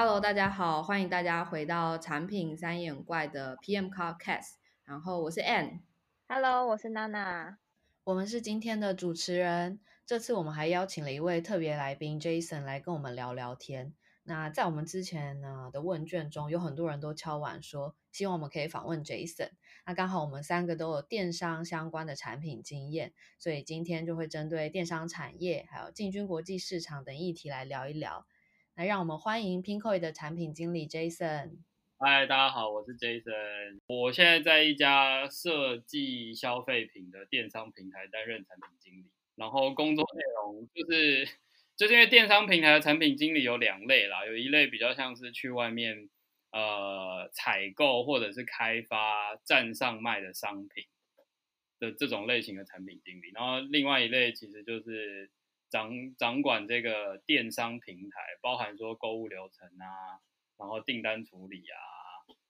Hello，大家好，欢迎大家回到产品三眼怪的 PM Cast。然后我是 Ann，Hello，我是娜娜，我们是今天的主持人。这次我们还邀请了一位特别来宾 Jason 来跟我们聊聊天。那在我们之前呢的问卷中，有很多人都敲碗说，希望我们可以访问 Jason。那刚好我们三个都有电商相关的产品经验，所以今天就会针对电商产业还有进军国际市场等议题来聊一聊。来让我们欢迎 Pinkoi 的产品经理 Jason。嗨，大家好，我是 Jason。我现在在一家设计消费品的电商平台担任产品经理，然后工作内容就是，就是因为电商平台的产品经理有两类啦，有一类比较像是去外面呃采购或者是开发站上卖的商品的这种类型的产品经理，然后另外一类其实就是掌掌管这个电商平台，包含说购物流程啊。然后订单处理啊，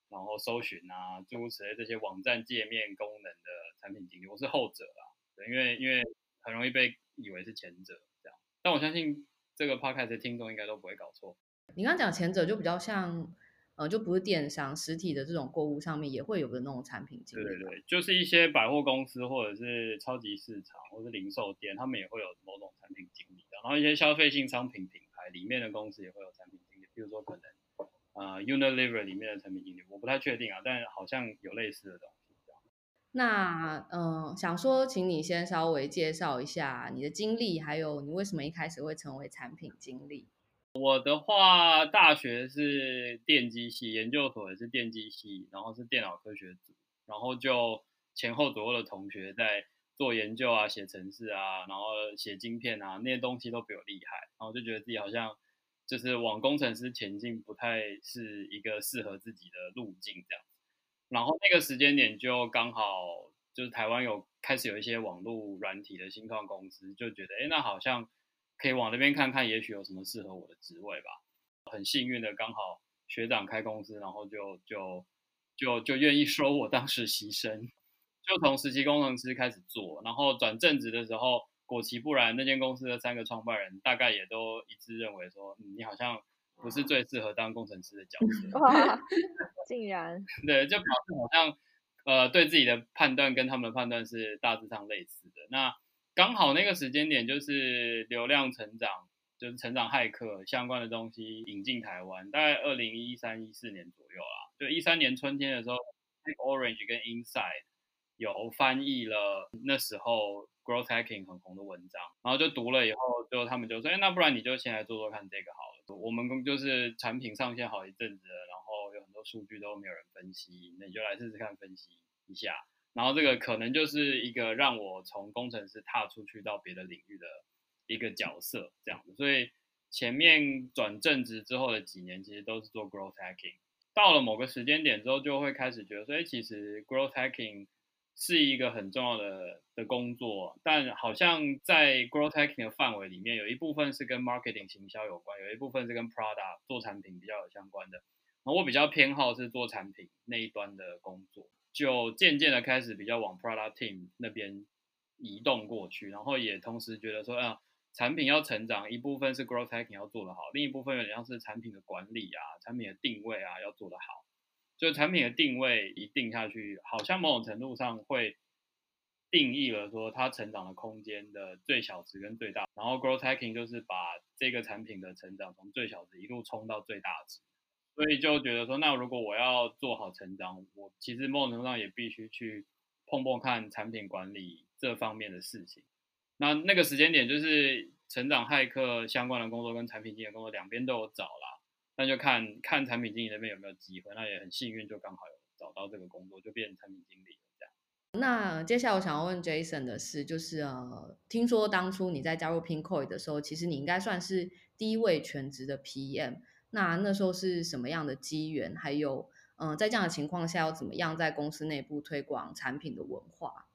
然后搜寻啊，诸如此类这些网站界面功能的产品经理，我是后者啊，因为因为很容易被以为是前者这样，但我相信这个 podcast 的听众应该都不会搞错。你刚刚讲前者就比较像，呃，就不是电商实体的这种购物上面也会有的那种产品经理。对对对，就是一些百货公司或者是超级市场或者是零售店，他们也会有某种产品经理的，然后一些消费性商品品牌里面的公司也会有产品经理，比如说可能。呃，Unilever 里面的产品经理，我不太确定啊，但好像有类似的东西。那嗯、呃，想说，请你先稍微介绍一下你的经历，还有你为什么一开始会成为产品经理？我的话，大学是电机系，研究所也是电机系，然后是电脑科学组，然后就前后左右的同学在做研究啊，写程式啊，然后写晶片啊，那些东西都比我厉害，然后就觉得自己好像。就是往工程师前进不太是一个适合自己的路径这样，然后那个时间点就刚好就是台湾有开始有一些网络软体的新创公司，就觉得哎，那好像可以往那边看看，也许有什么适合我的职位吧。很幸运的刚好学长开公司，然后就就就就愿意收我当实习生，就从实习工程师开始做，然后转正职的时候。果其不然，那间公司的三个创办人大概也都一致认为说，嗯，你好像不是最适合当工程师的角色。哇，竟然 对，就表示好像呃对自己的判断跟他们的判断是大致上类似的。那刚好那个时间点就是流量成长，就是成长骇客相关的东西引进台湾，大概二零一三一四年左右啦。就一三年春天的时候，Orange 跟 Inside 有翻译了那时候。Growth Hacking 很红的文章，然后就读了以后，就他们就说，哎，那不然你就先来做做看这个好了。我们就是产品上线好一阵子了，然后有很多数据都没有人分析，那你就来试试看分析一下。然后这个可能就是一个让我从工程师踏出去到别的领域的一个角色，这样子。所以前面转正职之后的几年，其实都是做 Growth Hacking。到了某个时间点之后，就会开始觉得说，哎，其实 Growth Hacking 是一个很重要的的工作，但好像在 growth hacking 的范围里面，有一部分是跟 marketing 行销有关，有一部分是跟 product 做产品比较有相关的。然后我比较偏好是做产品那一端的工作，就渐渐的开始比较往 product team 那边移动过去，然后也同时觉得说，啊，产品要成长，一部分是 growth hacking 要做得好，另一部分有点像是产品的管理啊，产品的定位啊要做得好。就产品的定位一定下去，好像某种程度上会定义了说它成长的空间的最小值跟最大，然后 growth hacking 就是把这个产品的成长从最小值一路冲到最大值，所以就觉得说，那如果我要做好成长，我其实某种程度上也必须去碰碰看产品管理这方面的事情。那那个时间点就是成长骇客相关的工作跟产品经理工作两边都有找啦。那就看看产品经理那边有没有机会，那也很幸运，就刚好有找到这个工作，就变成产品经理了这样。那接下来我想要问 Jason 的是，就是呃，听说当初你在加入 Pinkoi 的时候，其实你应该算是第一位全职的 PM。那那时候是什么样的机缘？还有，嗯、呃，在这样的情况下，要怎么样在公司内部推广产品的文化？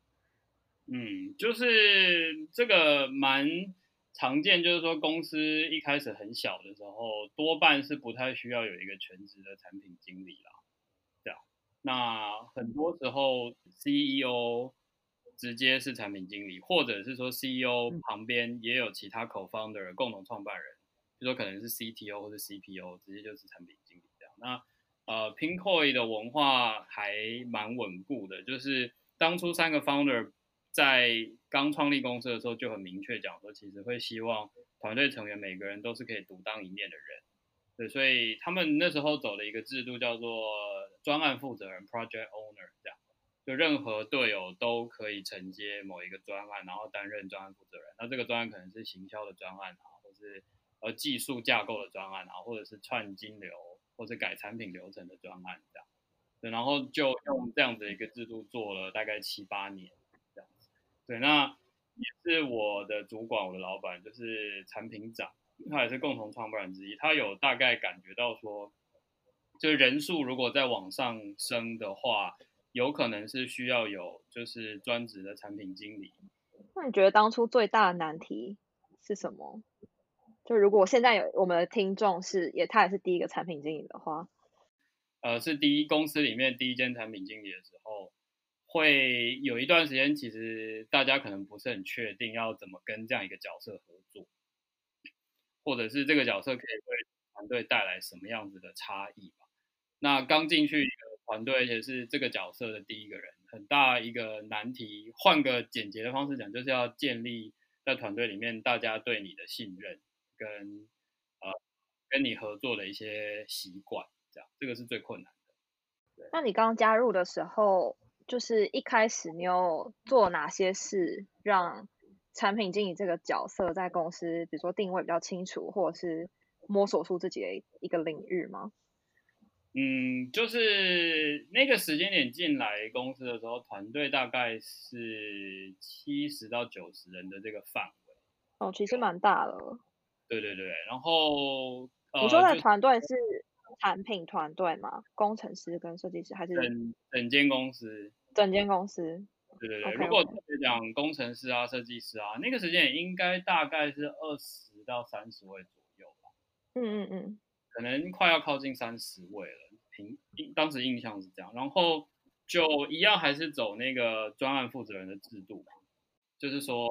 嗯，就是这个蛮。常见就是说，公司一开始很小的时候，多半是不太需要有一个全职的产品经理啦。这样，那很多时候 CEO 直接是产品经理，或者是说 CEO 旁边也有其他 co-founder 共同创办人，比如说可能是 CTO 或者 CPO，直接就是产品经理这样。那呃，Pinkoi 的文化还蛮稳固的，就是当初三个 founder 在刚创立公司的时候就很明确讲说，其实会希望团队成员每个人都是可以独当一面的人。对，所以他们那时候走的一个制度叫做专案负责人 （Project Owner） 这样，就任何队友都可以承接某一个专案，然后担任专案负责人。那这个专案可能是行销的专案啊，或是呃技术架构的专案啊，或者是串金流，或者改产品流程的专案这样。对，然后就用这样子一个制度做了大概七八年这样子。对，那也是我的主管，我的老板就是产品长。他也是共同创办人之一，他有大概感觉到说，就人数如果再往上升的话，有可能是需要有就是专职的产品经理。那你觉得当初最大的难题是什么？就如果现在有我们的听众是也他也是第一个产品经理的话，呃，是第一公司里面第一间产品经理的时候，会有一段时间，其实大家可能不是很确定要怎么跟这样一个角色合作。或者是这个角色可以为团队带来什么样子的差异吧？那刚进去一个团队，而且是这个角色的第一个人，很大一个难题。换个简洁的方式讲，就是要建立在团队里面大家对你的信任跟呃跟你合作的一些习惯，这样这个是最困难的。对。那你刚加入的时候，就是一开始你有做哪些事让？产品经理这个角色在公司，比如说定位比较清楚，或者是摸索出自己的一个领域吗？嗯，就是那个时间点进来公司的时候，团队大概是七十到九十人的这个范围。哦，其实蛮大的。对对对，然后你说的团队是产品团队吗？工程师跟设计师还是整整间公司？整间公司。对对对，okay. 如果特别讲工程师啊、设计师啊，那个时间也应该大概是二十到三十位左右吧。嗯嗯嗯，可能快要靠近三十位了。凭当时印象是这样，然后就一样还是走那个专案负责人的制度，就是说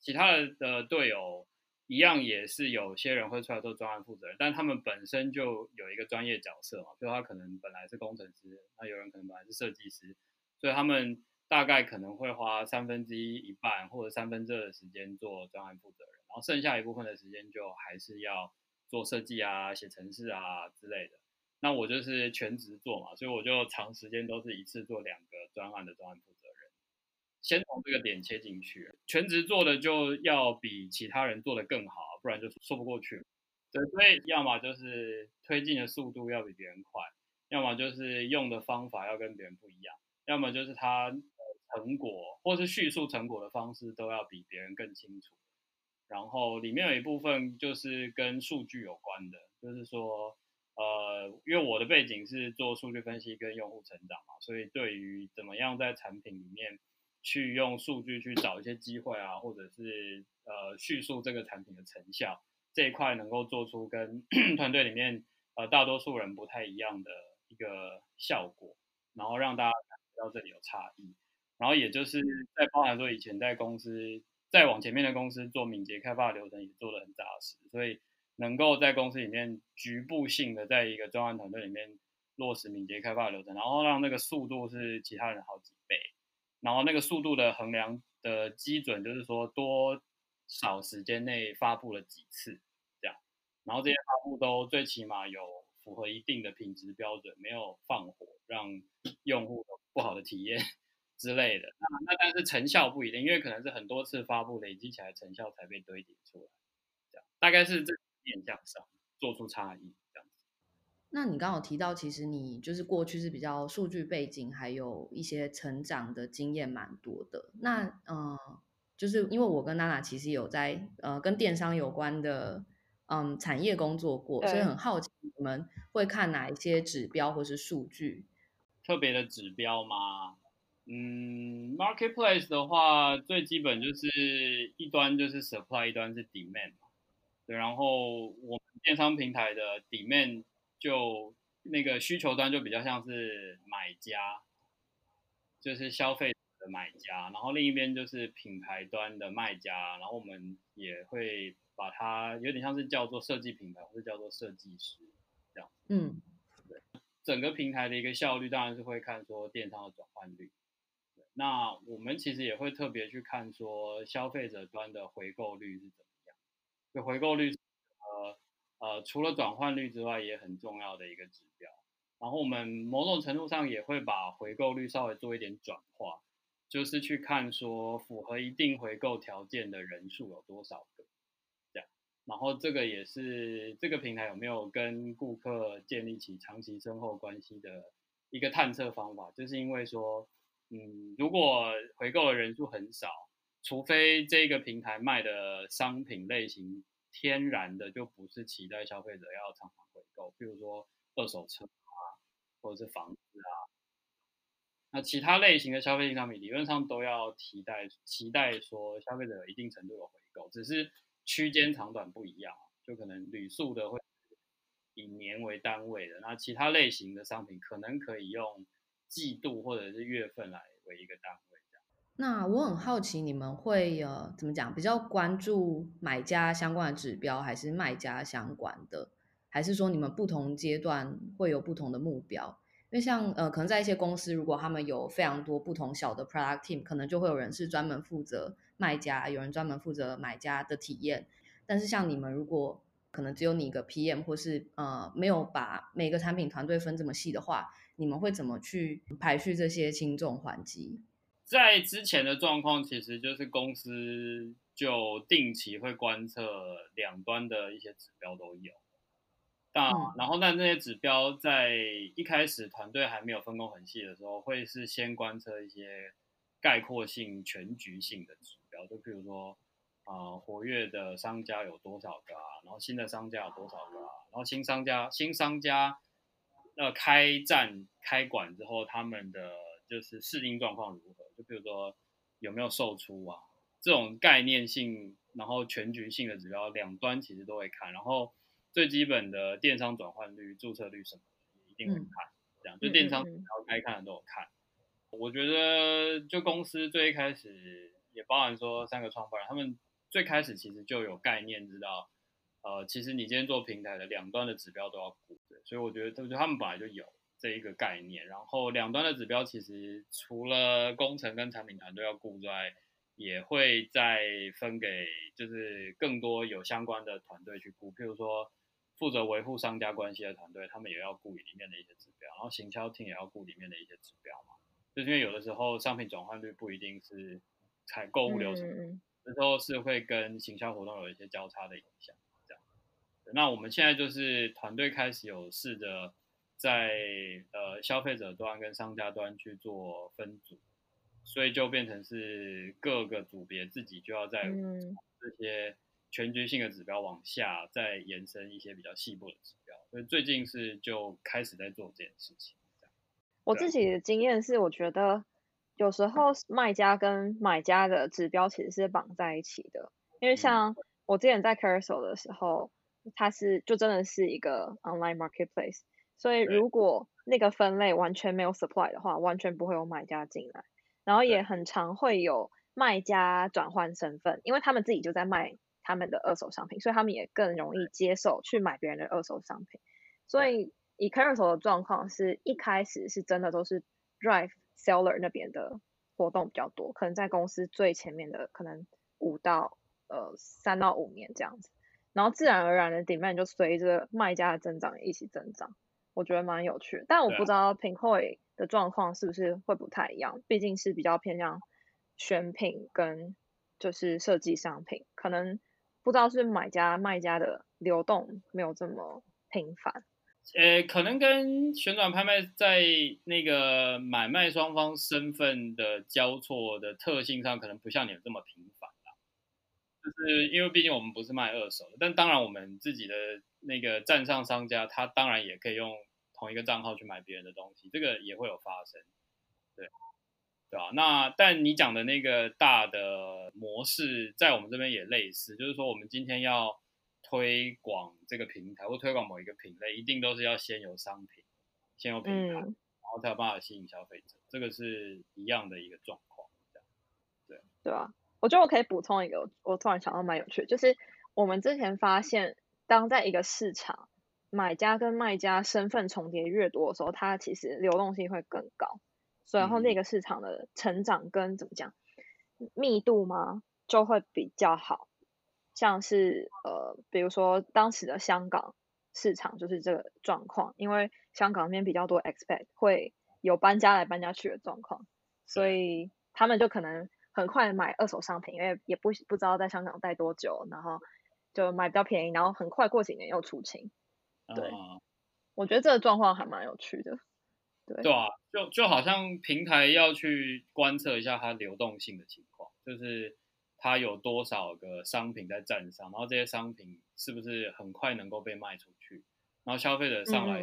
其他的的队友一样也是有些人会出来做专案负责人，但他们本身就有一个专业角色嘛，就他可能本来是工程师，那有人可能本来是设计师，所以他们。大概可能会花三分之一、一半或者三分之二的时间做专案负责人，然后剩下一部分的时间就还是要做设计啊、写程式啊之类的。那我就是全职做嘛，所以我就长时间都是一次做两个专案的专案负责。先从这个点切进去，全职做的就要比其他人做的更好，不然就说不过去。对，所以要么就是推进的速度要比别人快，要么就是用的方法要跟别人不一样，要么就是他。成果或是叙述成果的方式都要比别人更清楚，然后里面有一部分就是跟数据有关的，就是说，呃，因为我的背景是做数据分析跟用户成长嘛，所以对于怎么样在产品里面去用数据去找一些机会啊，或者是呃叙述这个产品的成效这一块，能够做出跟 团队里面呃大多数人不太一样的一个效果，然后让大家感觉到这里有差异。然后也就是在包含说以前在公司再往前面的公司做敏捷开发流程也做得很扎实，所以能够在公司里面局部性的在一个专案团队里面落实敏捷开发流程，然后让那个速度是其他人好几倍，然后那个速度的衡量的基准就是说多少时间内发布了几次这样，然后这些发布都最起码有符合一定的品质标准，没有放火让用户有不好的体验。之类的，那那但是成效不一定，因为可能是很多次发布累积起来成效才被堆叠出来，这样大概是这面向上做出差异。那你刚刚有提到，其实你就是过去是比较数据背景，还有一些成长的经验蛮多的。那嗯、呃，就是因为我跟娜娜其实有在呃跟电商有关的嗯产业工作过，所以很好奇你们会看哪一些指标或是数据？特别的指标吗？嗯，marketplace 的话，最基本就是一端就是 supply，一端是 demand 嘛。对，然后我们电商平台的 demand 就那个需求端就比较像是买家，就是消费者的买家，然后另一边就是品牌端的卖家，然后我们也会把它有点像是叫做设计品牌，或者叫做设计师这样。嗯，对，整个平台的一个效率当然是会看说电商的转换率。那我们其实也会特别去看说消费者端的回购率是怎么样。就回购率，呃呃，除了转换率之外，也很重要的一个指标。然后我们某种程度上也会把回购率稍微做一点转化，就是去看说符合一定回购条件的人数有多少个，这样。然后这个也是这个平台有没有跟顾客建立起长期深厚关系的一个探测方法，就是因为说，嗯，如果回购的人数很少，除非这个平台卖的商品类型天然的就不是期待消费者要常常回购，比如说二手车啊。或者是房子啊，那其他类型的消费性商品理论上都要期待期待说消费者有一定程度的回购，只是区间长短不一样，就可能旅宿的会以年为单位的，那其他类型的商品可能可以用季度或者是月份来为一个单位。那我很好奇，你们会呃怎么讲？比较关注买家相关的指标，还是卖家相关的？还是说你们不同阶段会有不同的目标？因为像呃，可能在一些公司，如果他们有非常多不同小的 product team，可能就会有人是专门负责卖家，有人专门负责买家的体验。但是像你们，如果可能只有你一个 PM，或是呃没有把每个产品团队分这么细的话，你们会怎么去排序这些轻重缓急？在之前的状况，其实就是公司就定期会观测两端的一些指标都有。但然后，但这些指标在一开始团队还没有分工很细的时候，会是先观测一些概括性、全局性的指标，就比如说，啊、呃，活跃的商家有多少个啊？然后新的商家有多少个啊？然后新商家、新商家，呃，开站开馆之后，他们的就是适应状况如何？就比如说有没有售出啊？这种概念性，然后全局性的指标，两端其实都会看，然后。最基本的电商转换率、注册率什么的，也一定会看。嗯、这样就电商只要该看的都有看。嗯嗯、我觉得，就公司最一开始也包含说三个创办人，他们最开始其实就有概念，知道，呃，其实你今天做平台的两端的指标都要顾。所以我觉得，就他们本来就有这一个概念。然后两端的指标其实除了工程跟产品团队要顾之外，也会再分给就是更多有相关的团队去顾，譬如说。负责维护商家关系的团队，他们也要顾里面的一些指标，然后行销厅也要顾里面的一些指标嘛。就是因为有的时候商品转换率不一定是采购物流程，有时候是会跟行销活动有一些交叉的影响。这样，那我们现在就是团队开始有试着在呃消费者端跟商家端去做分组，所以就变成是各个组别自己就要在这些。全局性的指标往下再延伸一些比较细部的指标，所以最近是就开始在做这件事情。我自己的经验是，我觉得有时候卖家跟买家的指标其实是绑在一起的，因为像我之前在 Carousel 的时候，它是就真的是一个 online marketplace，所以如果那个分类完全没有 supply 的话，完全不会有买家进来，然后也很常会有卖家转换身份，因为他们自己就在卖。他们的二手商品，所以他们也更容易接受去买别人的二手商品。所以以 Carousel 的状况是一开始是真的都是 Drive Seller 那边的活动比较多，可能在公司最前面的可能五到呃三到五年这样子，然后自然而然的 Demand 就随着卖家的增长一起增长，我觉得蛮有趣的。但我不知道 Pinkoi 的状况是不是会不太一样，毕竟是比较偏向选品跟就是设计商品，可能。不知道是买家卖家的流动没有这么频繁，呃，可能跟旋转拍卖在那个买卖双方身份的交错的特性上，可能不像你们这么频繁啦。就是因为毕竟我们不是卖二手的，但当然我们自己的那个站上商家，他当然也可以用同一个账号去买别人的东西，这个也会有发生，对。对吧？那但你讲的那个大的模式，在我们这边也类似，就是说我们今天要推广这个平台或推广某一个品类，一定都是要先有商品，先有品牌，嗯、然后才有办法吸引消费者，这个是一样的一个状况。对对吧？我觉得我可以补充一个，我突然想到蛮有趣的，就是我们之前发现，当在一个市场，买家跟卖家身份重叠越多的时候，它其实流动性会更高，所以然后那个市场的成长跟怎么讲密度嘛，就会比较好。像是呃，比如说当时的香港市场就是这个状况，因为香港那边比较多 expat 会有搬家来搬家去的状况，所以他们就可能很快买二手商品，因为也不不知道在香港待多久，然后就买比较便宜，然后很快过几年又出清。对，嗯、我觉得这个状况还蛮有趣的。对，对啊，就就好像平台要去观测一下它流动性的情况，就是。它有多少个商品在站上，然后这些商品是不是很快能够被卖出去？然后消费者上来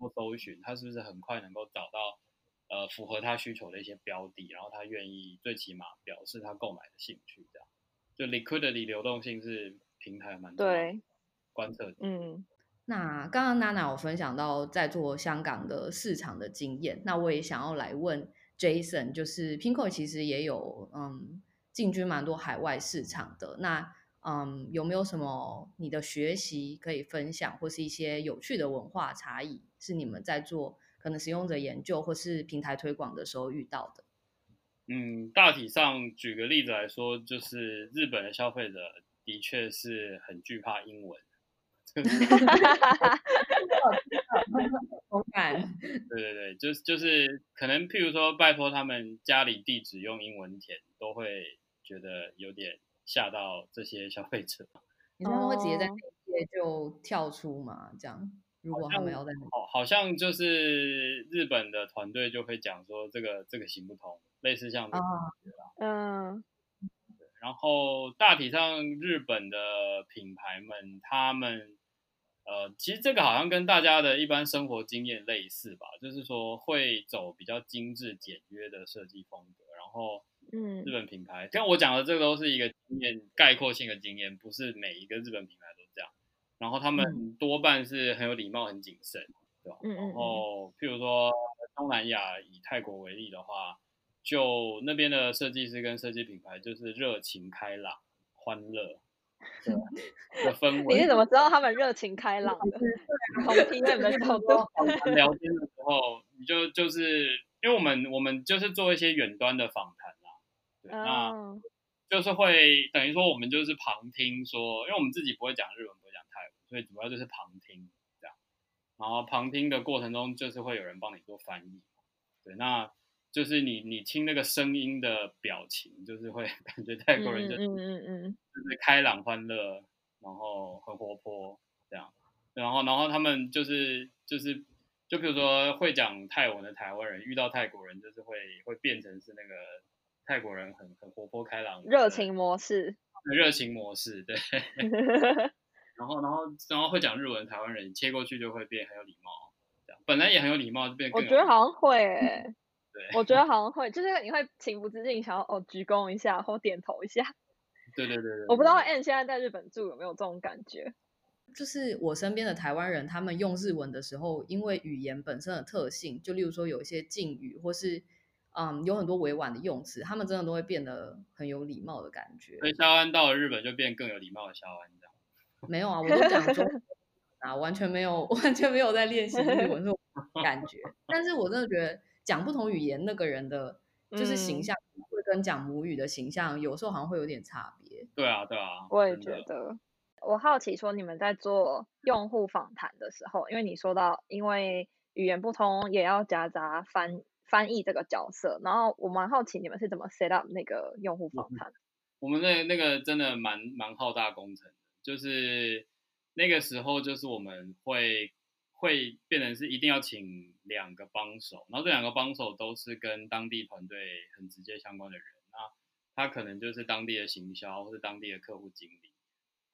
或搜寻，他是不是很快能够找到呃符合他需求的一些标的，然后他愿意最起码表示他购买的兴趣，这样就 liquidity 流动性是平台蛮多观测的。嗯，那刚刚娜娜有分享到在做香港的市场的经验，那我也想要来问 Jason，就是 Pinkoi 其实也有嗯。进军蛮多海外市场的，那嗯，有没有什么你的学习可以分享，或是一些有趣的文化差异，是你们在做可能使用者研究或是平台推广的时候遇到的？嗯，大体上举个例子来说，就是日本的消费者的确是很惧怕英文。同感。对对对，就是就是可能譬如说拜托他们家里地址用英文填，都会。觉得有点吓到这些消费者，你们会直接在那些就跳出嘛？这样，如果他们要在那，好，好像就是日本的团队就会讲说这个这个行不通，类似像这样嗯，然后大体上日本的品牌们，他们呃，其实这个好像跟大家的一般生活经验类似吧，就是说会走比较精致简约的设计风格，然后。嗯，日本品牌，像我讲的这个都是一个经验概括性的经验，不是每一个日本品牌都。然后他们多半是很有礼貌、很谨慎，对吧？嗯，然后譬如说东南亚以泰国为例的话，就那边的设计师跟设计品牌就是热情开朗、欢乐的氛围。你是怎么知道他们热情开朗的？从听他们的角度聊天的时候，你就就是。因为我们我们就是做一些远端的访谈啦，对，那就是会等于说我们就是旁听说，因为我们自己不会讲日要就是旁听这样。然后旁听的过程中，就是会有人帮你做翻译，对，那就是你你听那个声音的表情，就是会 感觉泰国人就是嗯嗯嗯，就是开朗欢乐，然后很活泼这样，然后然后他们就是就是。就比如说会讲泰文的台湾人遇到泰国人，就是会会变成是那个泰国人很很活泼开朗，热情模式，热情模式，对。然后然后然后会讲日文的台湾人切过去就会变很有礼貌，这样本来也很有礼貌就变更。我觉得好像会、欸，对，我觉得好像会，就是你会情不自禁想要哦鞠躬一下或点头一下。对对对对。我不知道 Ann 现在在日本住有没有这种感觉。就是我身边的台湾人，他们用日文的时候，因为语言本身的特性，就例如说有一些敬语，或是嗯有很多委婉的用词，他们真的都会变得很有礼貌的感觉。所以萧安到了日本就变更有礼貌的萧安？没有啊，我都讲中文啊，完全没有 完全没有在练习日文这种感觉。但是我真的觉得讲不同语言那个人的，就是形象会跟讲母语的形象，有时候好像会有点差别。对啊，对啊，我也觉得。我好奇说，你们在做用户访谈的时候，因为你说到，因为语言不通，也要夹杂翻翻译这个角色，然后我蛮好奇你们是怎么 set up 那个用户访谈？我们那那个真的蛮蛮浩大工程的，就是那个时候就是我们会会变成是一定要请两个帮手，然后这两个帮手都是跟当地团队很直接相关的人，那他可能就是当地的行销或是当地的客户经理。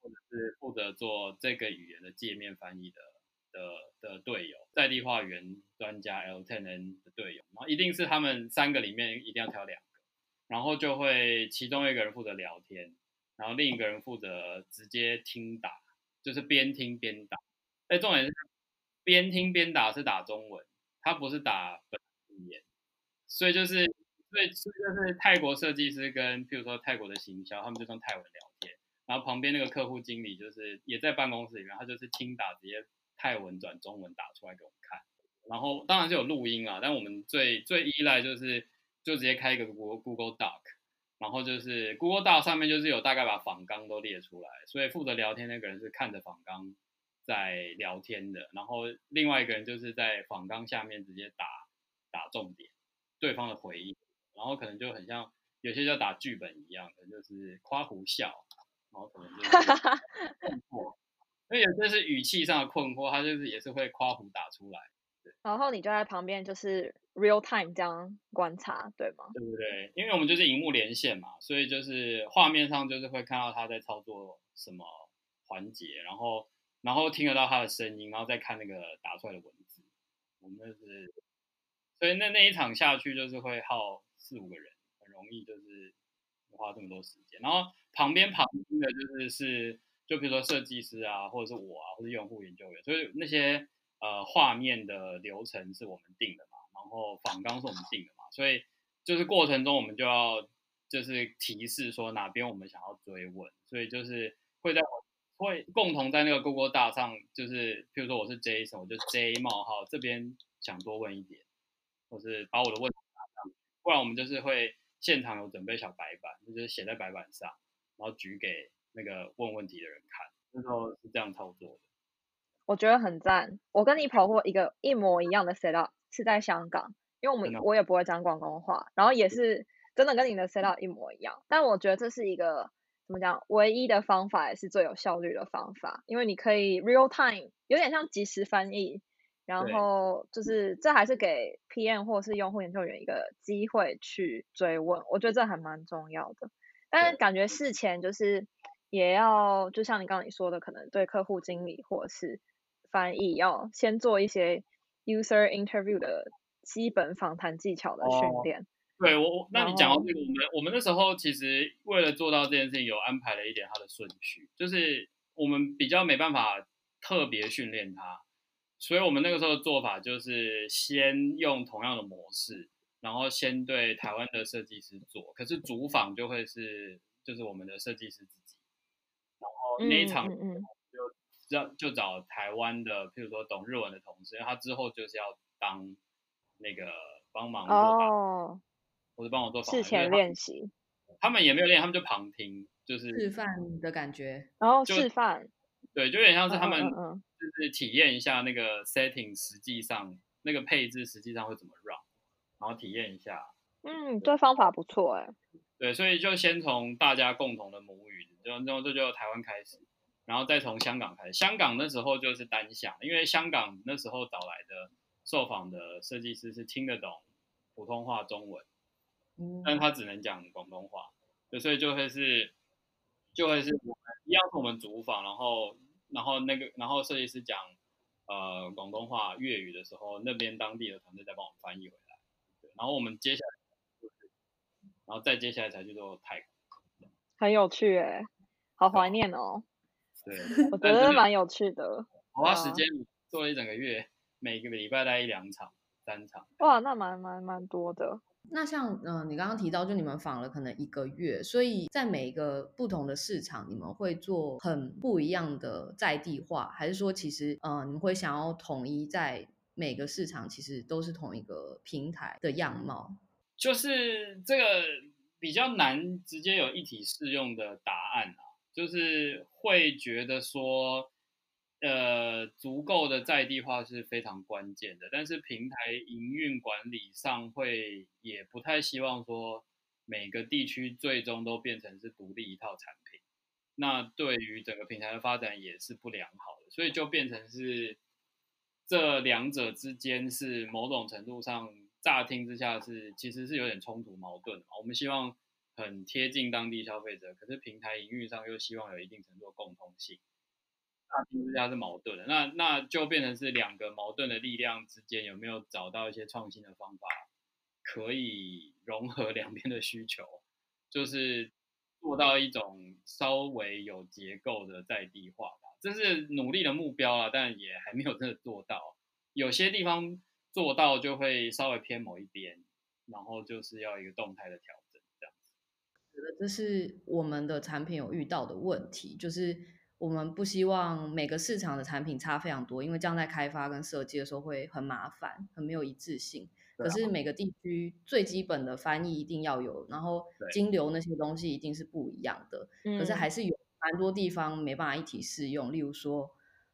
或者是负责做这个语言的界面翻译的的的队友，在地化语言专家 L10N 的队友，然后一定是他们三个里面一定要挑两个，然后就会其中一个人负责聊天，然后另一个人负责直接听打，就是边听边打。哎，重点是边听边打是打中文，他不是打本语言，所以就是所以就是泰国设计师跟譬如说泰国的行销，他们就用泰文聊天，然后旁边那个客户经理就是也在办公室里面，他就是听打直接泰文转中文打出来给我们看，然后当然是有录音啊，但我们最最依赖就是就直接开一个 Google Google Doc，然后就是 Google Doc 上面就是有大概把访纲都列出来，所以负责聊天那个人是看着访纲在聊天的，然后另外一个人就是在访纲下面直接打打重点，对方的回应。然后可能就很像有些就打剧本一样的，就是夸胡笑，然后可能就是 困惑，因为有些是语气上的困惑，他就是也是会夸胡打出来。然后你就在旁边就是 real time 这样观察，对吗？对不对？因为我们就是荧幕连线嘛，所以就是画面上就是会看到他在操作什么环节，然后然后听得到他的声音，然后再看那个打出来的文字。我们就是，所以那那一场下去就是会耗。四五个人很容易就是花这么多时间，然后旁边旁听的就是是就比如说设计师啊，或者是我啊，或者用户研究员，所以那些呃画面的流程是我们定的嘛，然后访纲是我们定的嘛，所以就是过程中我们就要就是提示说哪边我们想要追问，所以就是会在会共同在那个 Google 大上，就是譬如说我是 Jason，我就 J 冒号这边想多问一点，或是把我的问题。不然我们就是会现场有准备小白板，就是写在白板上，然后举给那个问问题的人看。那时候是这样操作的。我觉得很赞。我跟你跑过一个一模一样的 setup，是在香港，因为我们我也不会讲广东话，然后也是真的跟你的 setup 一模一样。但我觉得这是一个怎么讲，唯一的方法也是最有效率的方法，因为你可以 real time，有点像即时翻译。然后就是这还是给 PM 或是用户研究员一个机会去追问，我觉得这还蛮重要的。但是感觉事前就是也要，就像你刚刚你说的，可能对客户经理或是翻译要先做一些 user interview 的基本访谈技巧的训练。哦、对我，那你讲到这个，我们我们那时候其实为了做到这件事情，有安排了一点它的顺序，就是我们比较没办法特别训练它。所以我们那个时候的做法就是先用同样的模式，然后先对台湾的设计师做，可是主访就会是就是我们的设计师自己，然后那一场就就就找台湾的，譬如说懂日文的同事，因为他之后就是要当那个帮忙哦，或者帮我做事前练习，他们也没有练，他们就旁听，就是示范的感觉，然后示范，对，就有点像是他们。就是体验一下那个 setting，实际上那个配置实际上会怎么 run，然后体验一下。嗯，这方法不错哎。对，所以就先从大家共同的母语，就就这就台湾开始，然后再从香港开始。香港那时候就是单向，因为香港那时候找来的受访的设计师是听得懂普通话、中文，嗯，但他只能讲广东话，对，所以就会是就会是我们一样是我们主访，然后。然后那个，然后设计师讲呃广东话、粤语的时候，那边当地的团队再帮我们翻译回来。对，然后我们接下来，然后再接下来才去做泰国。很有趣哎，好怀念哦。对，我觉得蛮有趣的。我花时间做了一整个月，每个礼拜待一两场、三场。哇，那蛮蛮蛮多的。那像嗯、呃，你刚刚提到，就你们访了可能一个月，所以在每一个不同的市场，你们会做很不一样的在地化，还是说其实嗯、呃，你们会想要统一在每个市场，其实都是同一个平台的样貌？就是这个比较难直接有一体适用的答案啊，就是会觉得说。呃，足够的在地化是非常关键的，但是平台营运管理上会也不太希望说每个地区最终都变成是独立一套产品，那对于整个平台的发展也是不良好的，所以就变成是这两者之间是某种程度上乍听之下是其实是有点冲突矛盾的。我们希望很贴近当地消费者，可是平台营运上又希望有一定程度的共通性。大体之下是矛盾的，那那就变成是两个矛盾的力量之间有没有找到一些创新的方法，可以融合两边的需求，就是做到一种稍微有结构的在地化吧。这是努力的目标啊，但也还没有真的做到。有些地方做到就会稍微偏某一边，然后就是要一个动态的调整，这样子。觉得这是我们的产品有遇到的问题，就是我们不希望每个市场的产品差非常多，因为这样在开发跟设计的时候会很麻烦，很没有一致性。可是每个地区最基本的翻译一定要有，然后金流那些东西一定是不一样的。可是还是有蛮多地方没办法一体适用，例如说。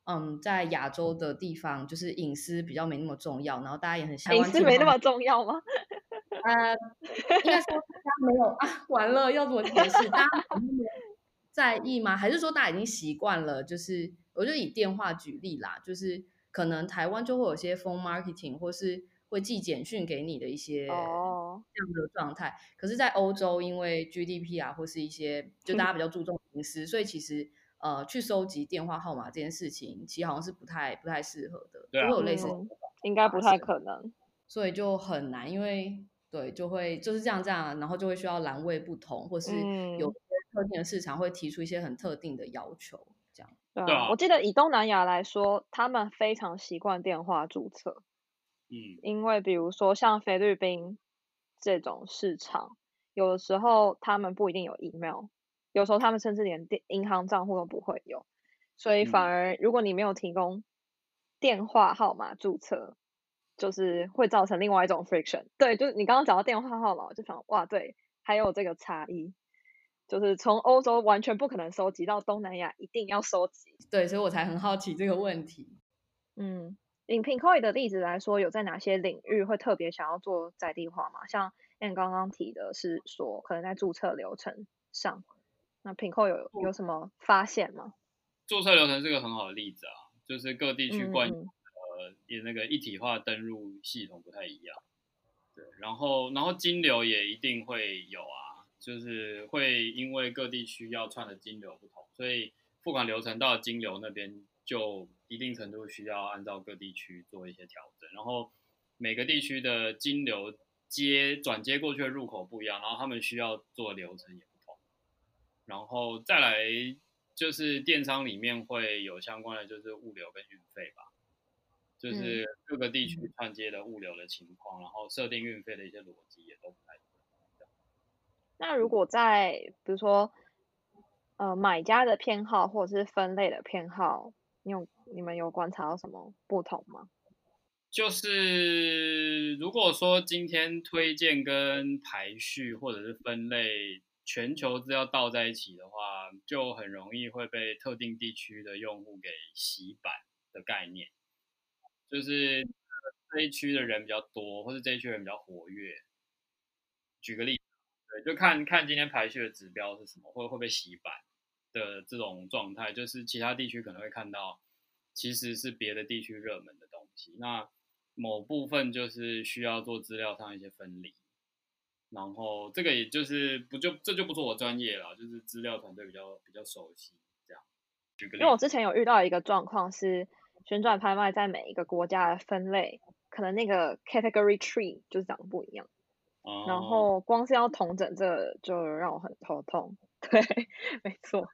嗯，在亚洲的地方，就是隐私比较没那么重要，然后大家也很习惯。隐私没那么重要吗？呃，应该说大家没有 啊，完了要怎么解释？大家在意吗？还是说大家已经习惯了？就是我就以电话举例啦，就是可能台湾就会有些 phone marketing，或是会寄简讯给你的一些这样的状态。Oh. 可是，在欧洲，因为 GDP 啊，或是一些就大家比较注重隐私，所以其实。呃，去收集电话号码这件事情，其实好像是不太不太适合的，对啊，会有类似、嗯，应该不太可能，所以就很难，因为对，就会就是这样这样，然后就会需要栏位不同，或是有些特定的市场会提出一些很特定的要求，这样。对啊，我记得以东南亚来说，他们非常习惯电话注册，嗯，因为比如说像菲律宾这种市场，有的时候他们不一定有 email。有时候他们甚至连电银行账户都不会有，所以反而如果你没有提供电话号码注册，就是会造成另外一种 friction。对，就是你刚刚讲到电话号码，我就想哇，对，还有这个差异，就是从欧洲完全不可能收集到东南亚一定要收集。对，所以我才很好奇这个问题。嗯，以 Pinkoi 的例子来说，有在哪些领域会特别想要做在地化吗？像 Anne 刚刚提的是说，可能在注册流程上。那 Pinkoi 有有什么发现吗？注册流程是个很好的例子啊，就是各地区关呃也那个一体化登录系统不太一样，对，然后然后金流也一定会有啊，就是会因为各地区要串的金流不同，所以付款流程到金流那边就一定程度需要按照各地区做一些调整，然后每个地区的金流接转接过去的入口不一样，然后他们需要做流程也。然后再来就是电商里面会有相关的，就是物流跟运费吧，就是各个地区串接的物流的情况，嗯、然后设定运费的一些逻辑也都不太一样。那如果在比如说呃买家的偏好或者是分类的偏好，你有你们有观察到什么不同吗？就是如果说今天推荐跟排序或者是分类。全球资料倒在一起的话，就很容易会被特定地区的用户给洗版的概念，就是这一区的人比较多，或者这一区人比较活跃。举个例子，对，就看看今天排序的指标是什么，会会被洗版的这种状态，就是其他地区可能会看到，其实是别的地区热门的东西，那某部分就是需要做资料上一些分离。然后这个也就是不就这就不是我专业了，就是资料团队比较比较熟悉这样。因为我之前有遇到一个状况是，旋转拍卖在每一个国家的分类，可能那个 category tree 就是长得不一样。哦。然后光是要同整这个就让我很头痛。对，没错。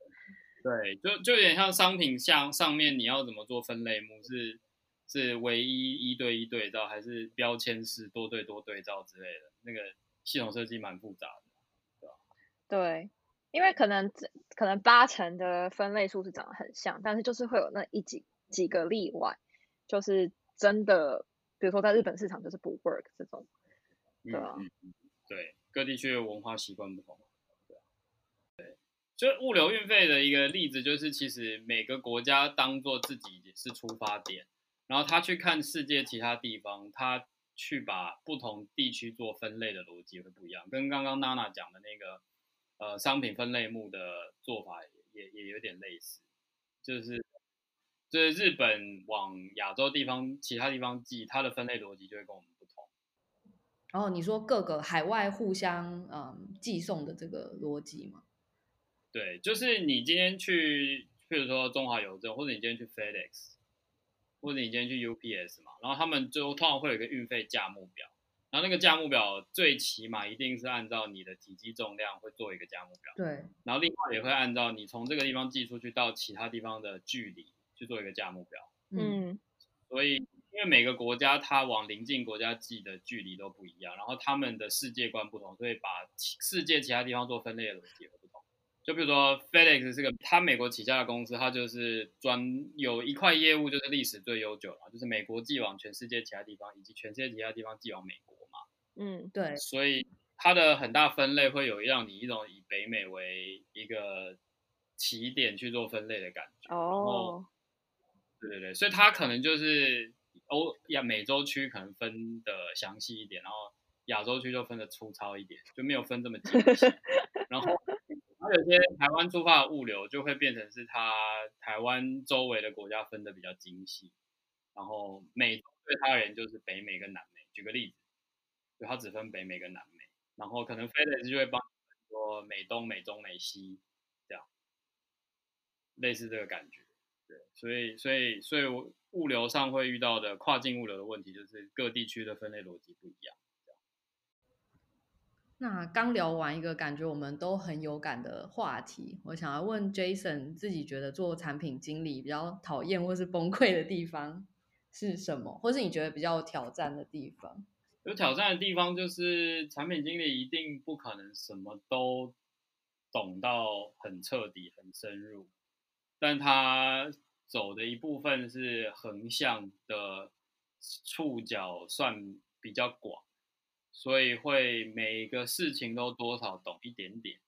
对，就就有点像商品项上面你要怎么做分类目是是唯一一对一对照，还是标签式多对多对照之类的那个。系统设计蛮复杂的，对吧？对，因为可能可能八成的分类数是长得很像，但是就是会有那一几几个例外，就是真的，比如说在日本市场就是不 work 这种，对啊，嗯嗯、对，各地区的文化习惯不同，对，对，就物流运费的一个例子，就是其实每个国家当做自己是出发点，然后他去看世界其他地方，他。去把不同地区做分类的逻辑会不一样，跟刚刚娜娜讲的那个呃商品分类目的做法也也有点类似，就是就是日本往亚洲地方其他地方寄，它的分类逻辑就会跟我们不同。然后你说各个海外互相嗯寄送的这个逻辑吗？对，就是你今天去，譬如说中华邮政，或者你今天去 FedEx。或者你今天去 UPS 嘛，然后他们就通常会有一个运费价目表，然后那个价目表最起码一定是按照你的体积重量会做一个价目表，对，然后另外也会按照你从这个地方寄出去到其他地方的距离去做一个价目表，嗯，所以因为每个国家它往邻近国家寄的距离都不一样，然后他们的世界观不同，所以把世界其他地方做分类的逻辑。就比如说 FedEx 是个它美国起家的公司，它就是专有一块业务就是历史最悠久了，就是美国寄往全世界其他地方，以及全世界其他地方寄往美国嘛。嗯，对。所以它的很大分类会有让你一种以北美为一个起点去做分类的感觉。哦。对对对，所以它可能就是。欧亚美洲区可能分的详细一点，然后亚洲区就分的粗糙一点，就没有分这么精细。然后有些台湾出发的物流就会变成是它台湾周围的国家分的比较精细。然后美对他而言就是北美跟南美。举个例子，就它只分北美跟南美。然后可能 FedEx 就会帮说美东、美中、美西这样，类似这个感觉。对，所以所以所以我。物流上会遇到的跨境物流的问题，就是各地区的分类逻辑不一样。那刚聊完一个感觉我们都很有感的话题，我想要问 Jason 自己觉得做产品经理比较讨厌或是崩溃的地方是什么，或是你觉得比较有挑战的地方？有挑战的地方就是产品经理一定不可能什么都懂到很彻底、很深入，但他。走的一部分是横向的触角算比较广，所以会每一个事情都多少懂一点点。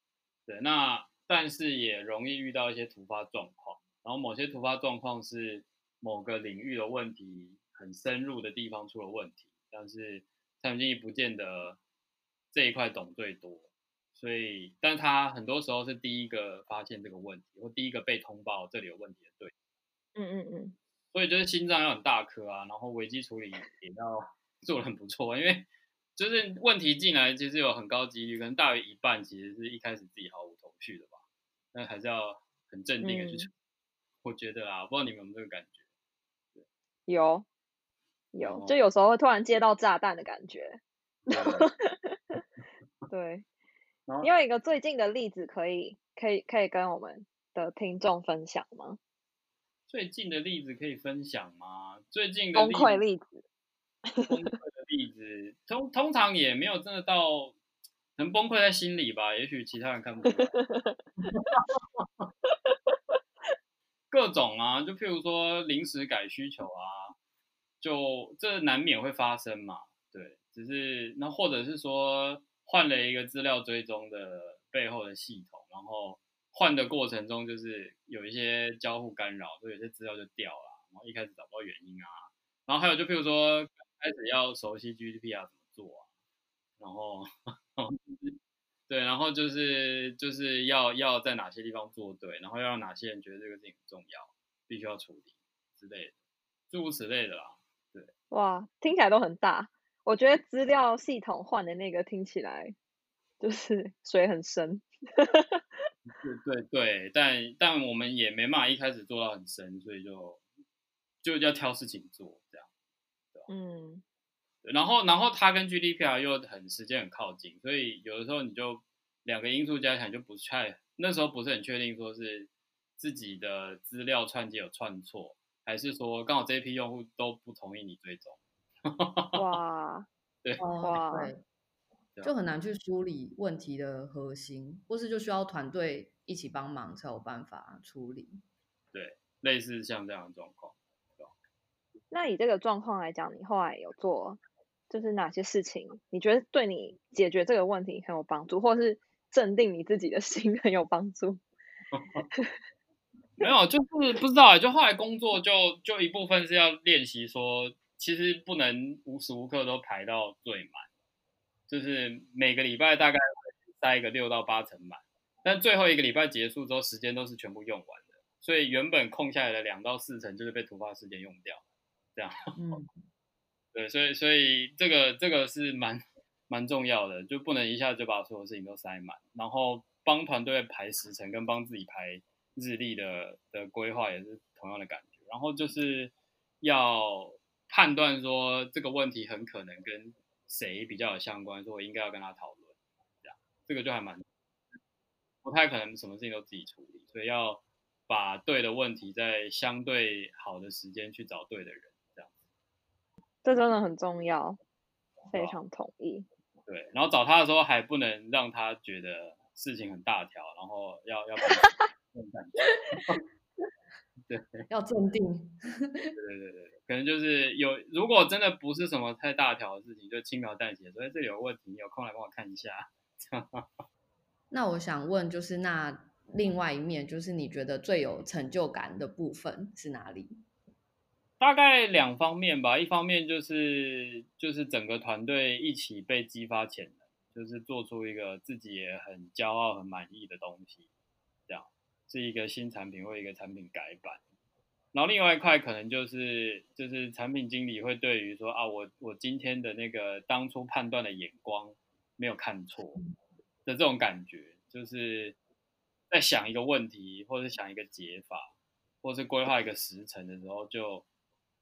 对，那但是也容易遇到一些突发状况，然后某些突发状况是某个领域的问题很深入的地方出了问题，但是产品经理不见得这一块懂最多，所以但他很多时候是第一个发现这个问题，或第一个被通报这里有问题的对。嗯嗯嗯，所以就是心脏要很大颗啊，然后危机处理也要 做的很不错，因为就是问题进来其实有很高几率，可能大于一半其实是一开始自己毫无头绪的吧，但还是要很镇定的去处理。嗯、我觉得啊，不知道你们有没有这个感觉？有，有，就有时候会突然接到炸弹的感觉。对，你有一个最近的例子可以可以可以跟我们的听众分享吗？最近的例子可以分享吗？最近的崩溃例子，崩溃的例子，通通常也没有真的到能崩溃在心里吧？也许其他人看不懂。各种啊，就譬如说临时改需求啊，就这难免会发生嘛。对，只是那或者是说换了一个资料追踪的背后的系统，然后。换的过程中，就是有一些交互干扰，所以有些资料就掉了，然后一开始找不到原因啊。然后还有就譬如说，开始要熟悉 GDPR 怎么做啊，然后，对，然后就是就是要要在哪些地方做对，然后要让哪些人觉得这个事情很重要，必须要处理之类的，诸如此类的啦。对，哇，听起来都很大。我觉得资料系统换的那个听起来就是水很深。对对对，但但我们也没办法一开始做到很深，所以就就要挑事情做？嗯，然后然后它跟 GDPR 又很时间很靠近，所以有的时候你就两个因素加起来就不太，那时候不是很确定说是自己的资料串接有串错，还是说刚好这一批用户都不同意你追踪。哇，对，哇。对就很难去梳理问题的核心，或是就需要团队一起帮忙才有办法处理。对，类似像这样的状况。那以这个状况来讲，你后来有做就是哪些事情？你觉得对你解决这个问题很有帮助，或是镇定你自己的 心很有帮助？没有，就是不知道。就后来工作就就一部分是要练习说，其实不能无时无刻都排到最满。就是每个礼拜大概塞一个六到八成满，但最后一个礼拜结束之后，时间都是全部用完的，所以原本空下来的两到四成就是被突发事件用掉，这样。嗯，对，所以所以这个这个是蛮蛮重要的，就不能一下就把所有事情都塞满，然后帮团队排时程跟帮自己排日历的的规划也是同样的感觉，然后就是要判断说这个问题很可能跟。谁比较有相关，所以我应该要跟他讨论，这样这个就还蛮不太可能什么事情都自己处理，所以要把对的问题在相对好的时间去找对的人，这真的很重要，非常同意。对，然后找他的时候还不能让他觉得事情很大条，然后要要 对，要镇定。对对对对，可能就是有，如果真的不是什么太大条的事情，就轻描淡写，所以这里有问题，你有空来帮我看一下。那我想问，就是那另外一面，就是你觉得最有成就感的部分是哪里？大概两方面吧，一方面就是就是整个团队一起被激发潜能，就是做出一个自己也很骄傲、很满意的东西，这样是一个新产品或一个产品改版。然后另外一块可能就是就是产品经理会对于说啊，我我今天的那个当初判断的眼光没有看错的这种感觉，就是在想一个问题，或者想一个解法，或是规划一个时辰的时候就。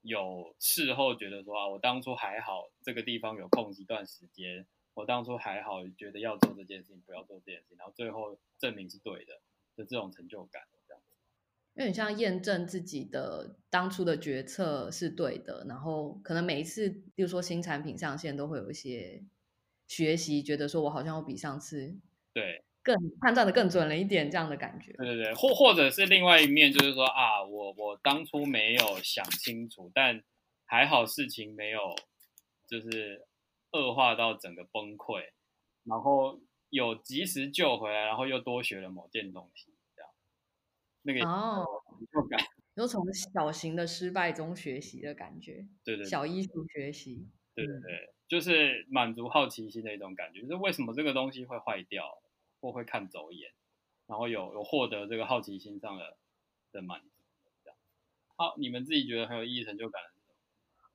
有事后觉得说啊，我当初还好，这个地方有空一段时间，我当初还好，觉得要做这件事情，不要做这件事情，然后最后证明是对的，就这种成就感，这样子。有点像验证自己的当初的决策是对的，然后可能每一次，比如说新产品上线，都会有一些学习，觉得说我好像要比上次对。更判断的更准了一点，这样的感觉。对对对，或或者是另外一面，就是说啊，我我当初没有想清楚，但还好事情没有就是恶化到整个崩溃，然后有及时救回来，然后又多学了某件东西，这样。那个哦，就感，有从小型的失败中学习的感觉。对对，对，小艺术学习。对对对，嗯、就是满足好奇心的一种感觉，就是为什么这个东西会坏掉。或会看走眼，然后有有获得这个好奇心上的的满足，这样。好，你们自己觉得很有意义、成就感的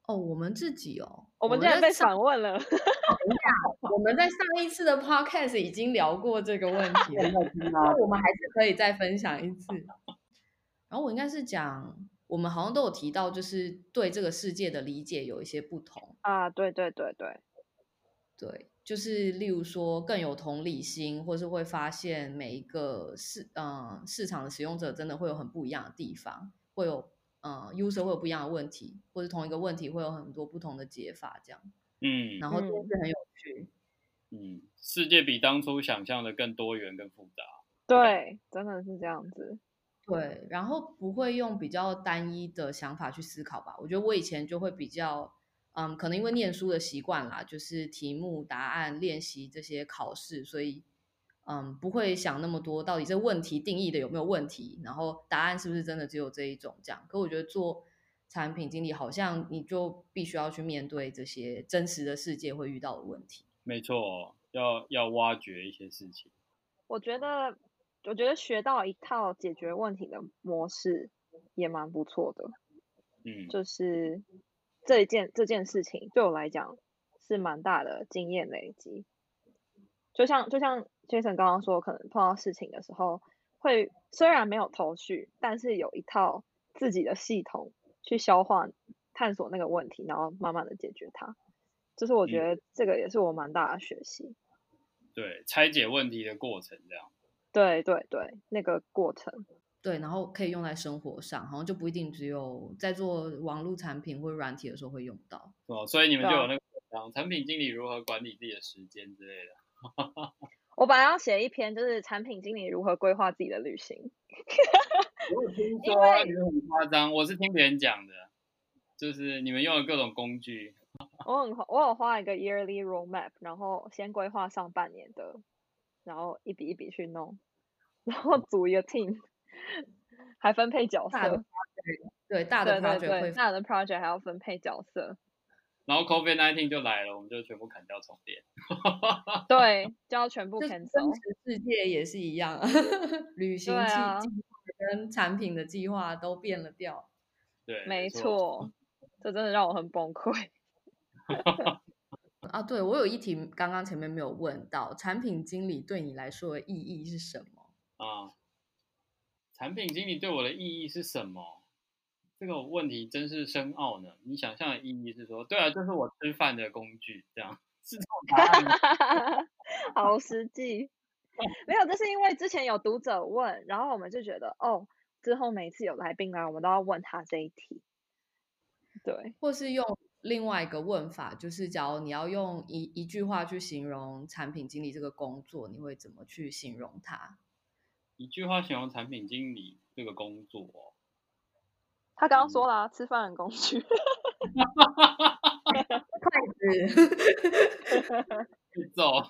哦，我们自己哦，我们竟然被访问了。我们在上一次的 podcast 已经聊过这个问题了，那我们还是可以再分享一次。然后我应该是讲，我们好像都有提到，就是对这个世界的理解有一些不同啊，对对对对对。就是例如说更有同理心，或是会发现每一个市嗯市场的使用者真的会有很不一样的地方，会有嗯 user 会有不一样的问题，或者同一个问题会有很多不同的解法，这样嗯，然后都是很有趣，嗯，世界比当初想象的更多元、更复杂，对，真的是这样子，对，然后不会用比较单一的想法去思考吧？我觉得我以前就会比较。嗯，可能因为念书的习惯啦，就是题目、答案、练习这些考试，所以嗯，不会想那么多，到底这问题定义的有没有问题，然后答案是不是真的只有这一种这样。可我觉得做产品经理，好像你就必须要去面对这些真实的世界会遇到的问题。没错，要要挖掘一些事情。我觉得，我觉得学到一套解决问题的模式也蛮不错的。嗯，就是。这一件这件事情对我来讲是蛮大的经验累积，就像就像 Jason 刚刚说，可能碰到事情的时候，会虽然没有头绪，但是有一套自己的系统去消化、探索那个问题，然后慢慢的解决它。就是我觉得这个也是我蛮大的学习。对，拆解问题的过程这样。对对对，那个过程。对，然后可以用在生活上，好像就不一定只有在做网络产品或软体的时候会用到。哦，所以你们就有那个讲产品经理如何管理自己的时间之类的。我本来要写一篇，就是产品经理如何规划自己的旅行。我有听 说你们很夸张，我是听别人讲的，就是你们用了各种工具。我很我有画一个 yearly roadmap，然后先规划上半年的，然后一笔一笔去弄，然后组一个 team。还分配角色，对大的 project 大的 project 还要分配角色，然后 COVID-19 就来了，我们就全部砍掉重练，对，就要全部。真实世界也是一样，旅行计计划跟产品的计划都变了调，对，没错，这真的让我很崩溃。啊，对，我有一题刚刚前面没有问到，产品经理对你来说的意义是什么啊？产品经理对我的意义是什么？这个问题真是深奥呢。你想象的意义是说，对啊，这是我吃饭的工具，这样是这种答案。好实际，没有，这是因为之前有读者问，然后我们就觉得，哦，之后每次有来宾来，我们都要问他这一题。对，或是用另外一个问法，就是假如你要用一一句话去形容产品经理这个工作，你会怎么去形容它？一句话形容产品经理这个工作，哦，他刚刚说了，嗯、吃饭的工具，筷子，走。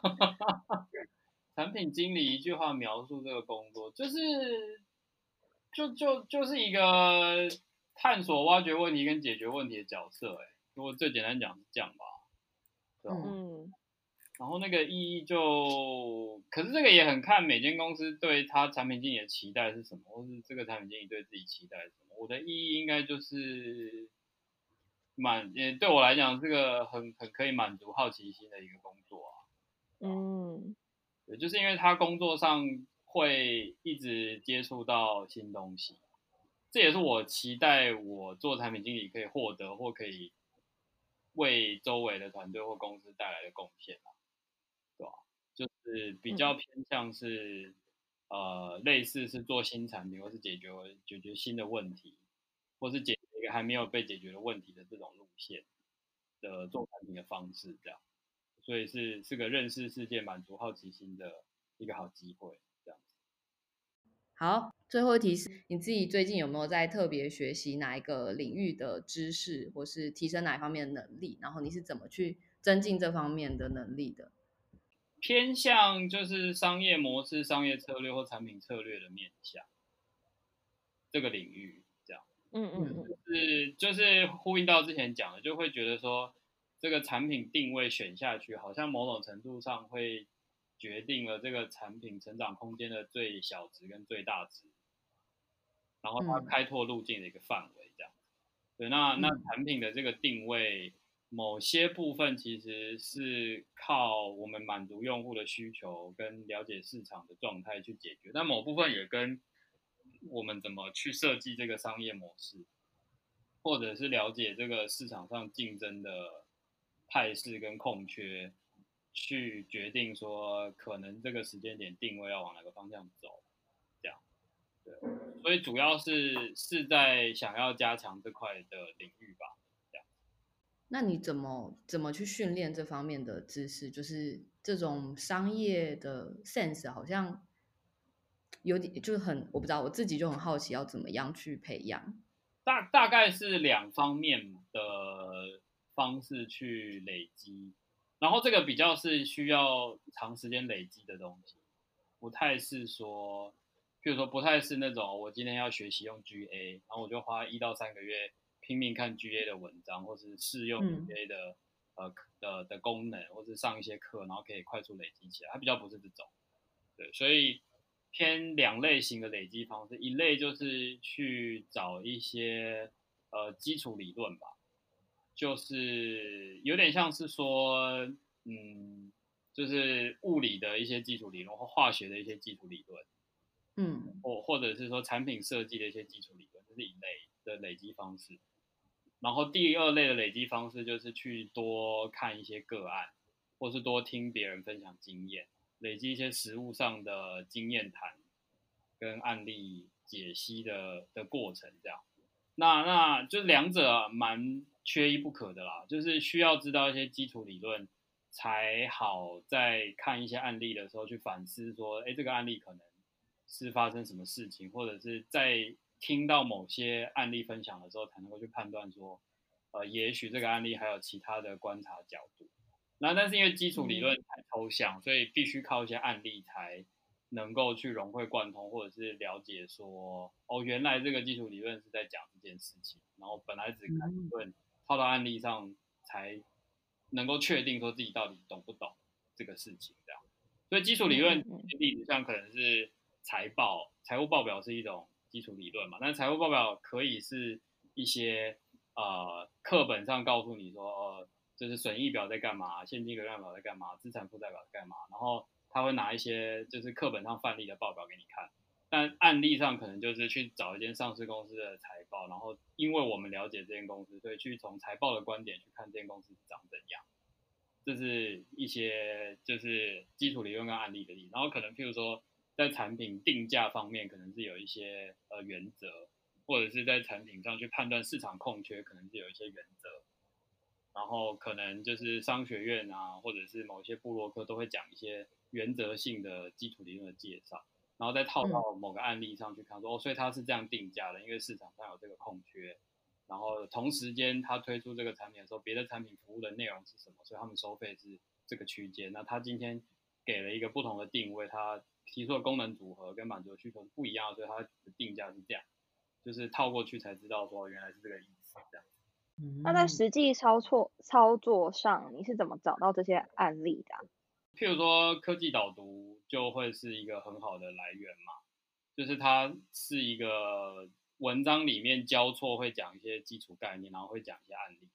产品经理一句话描述这个工作，就是，就就就是一个探索、挖掘问题跟解决问题的角色。哎，如果最简单讲是这样吧？嗯。然后那个意义就，可是这个也很看每间公司对他产品经理的期待是什么，或是这个产品经理对自己期待是什么。我的意义应该就是满，也对我来讲，是个很很可以满足好奇心的一个工作啊。嗯，对，就是因为他工作上会一直接触到新东西，这也是我期待我做产品经理可以获得或可以为周围的团队或公司带来的贡献啊。就是比较偏向是，嗯、呃，类似是做新产品，或是解决解决新的问题，或是解决一个还没有被解决的问题的这种路线的做产品的方式，这样，所以是是个认识世界、满足好奇心的一个好机会，这样。好，最后一题是你自己最近有没有在特别学习哪一个领域的知识，或是提升哪一方面的能力？然后你是怎么去增进这方面的能力的？偏向就是商业模式、商业策略或产品策略的面向，这个领域这样，嗯嗯嗯，是就是呼应到之前讲的，就会觉得说这个产品定位选下去，好像某种程度上会决定了这个产品成长空间的最小值跟最大值，然后它开拓路径的一个范围这样，对，那那产品的这个定位。某些部分其实是靠我们满足用户的需求跟了解市场的状态去解决，但某部分也跟我们怎么去设计这个商业模式，或者是了解这个市场上竞争的态势跟空缺，去决定说可能这个时间点定位要往哪个方向走，这样，对，所以主要是是在想要加强这块的领域吧。那你怎么怎么去训练这方面的知识？就是这种商业的 sense，好像有点就是很我不知道，我自己就很好奇要怎么样去培养。大大概是两方面的方式去累积，然后这个比较是需要长时间累积的东西，不太是说，譬如说不太是那种我今天要学习用 GA，然后我就花一到三个月。拼命看 GA 的文章，或是试用 GA 的、嗯、呃的的功能，或是上一些课，然后可以快速累积起来。它比较不是这种，对，所以偏两类型的累积方式。一类就是去找一些呃基础理论吧，就是有点像是说，嗯，就是物理的一些基础理论或化学的一些基础理论，嗯，或或者是说产品设计的一些基础理论，这是一类的累积方式。然后第二类的累积方式就是去多看一些个案，或是多听别人分享经验，累积一些实务上的经验谈跟案例解析的的过程，这样。那那就两者蛮缺一不可的啦，就是需要知道一些基础理论，才好在看一些案例的时候去反思说，哎，这个案例可能是发生什么事情，或者是在。听到某些案例分享的时候，才能够去判断说，呃，也许这个案例还有其他的观察角度。那但是因为基础理论太抽象，所以必须靠一些案例才能够去融会贯通，或者是了解说，哦，原来这个基础理论是在讲这件事情。然后本来只看理论，套到案例上才能够确定说自己到底懂不懂这个事情。这样，所以基础理论例子上可能是财报，财务报表是一种。基础理论嘛，那财务报表可以是一些呃课本上告诉你说，就是损益表在干嘛，现金流量表在干嘛，资产负债表在干嘛，然后他会拿一些就是课本上范例的报表给你看，但案例上可能就是去找一间上市公司的财报，然后因为我们了解这间公司，所以去从财报的观点去看这间公司长怎样，这是一些就是基础理论跟案例的例子，然后可能譬如说。在产品定价方面，可能是有一些呃原则，或者是在产品上去判断市场空缺，可能是有一些原则。然后可能就是商学院啊，或者是某些部落客都会讲一些原则性的基础理论的介绍，然后再套到某个案例上去看说，说、嗯、哦，所以它是这样定价的，因为市场上有这个空缺，然后同时间他推出这个产品的时候，别的产品服务的内容是什么，所以他们收费是这个区间。那他今天给了一个不同的定位，他提出的功能组合跟满足的需求是不一样的，所以它的定价是这样，就是套过去才知道说原来是这个意思这样。那在实际操作操作上，你是怎么找到这些案例的啊？譬如说，科技导读就会是一个很好的来源嘛，就是它是一个文章里面交错会讲一些基础概念，然后会讲一些案例的。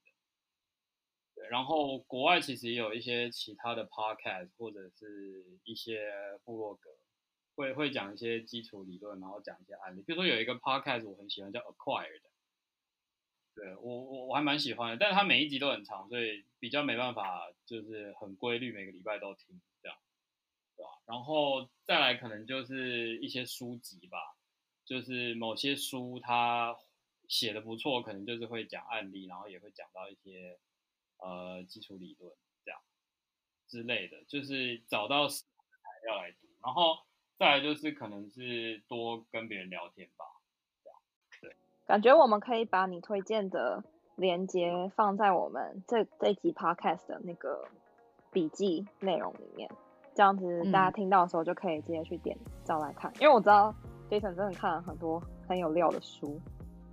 对，然后国外其实也有一些其他的 podcast 或者是一些部落格，会会讲一些基础理论，然后讲一些案例。比如说有一个 podcast 我很喜欢，叫 Acquired。对我我我还蛮喜欢的，但是它每一集都很长，所以比较没办法就是很规律每个礼拜都听这样，对吧？然后再来可能就是一些书籍吧，就是某些书它写的不错，可能就是会讲案例，然后也会讲到一些呃基础理论这样之类的，就是找到材料来读，然后再来就是可能是多跟别人聊天吧。对感觉我们可以把你推荐的链接放在我们这这一集 podcast 的那个笔记内容里面，这样子大家听到的时候就可以直接去点找来看。嗯、因为我知道 Jason 真的看了很多很有料的书，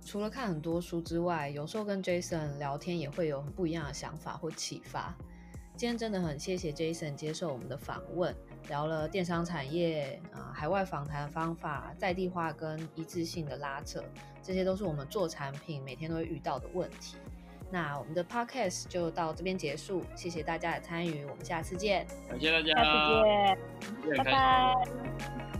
除了看很多书之外，有时候跟 Jason 聊天也会有很不一样的想法或启发。今天真的很谢谢 Jason 接受我们的访问，聊了电商产业啊、呃，海外访谈方法、在地化跟一致性的拉扯，这些都是我们做产品每天都会遇到的问题。那我们的 Podcast 就到这边结束，谢谢大家的参与，我们下次见，感谢大家，下次见，拜拜。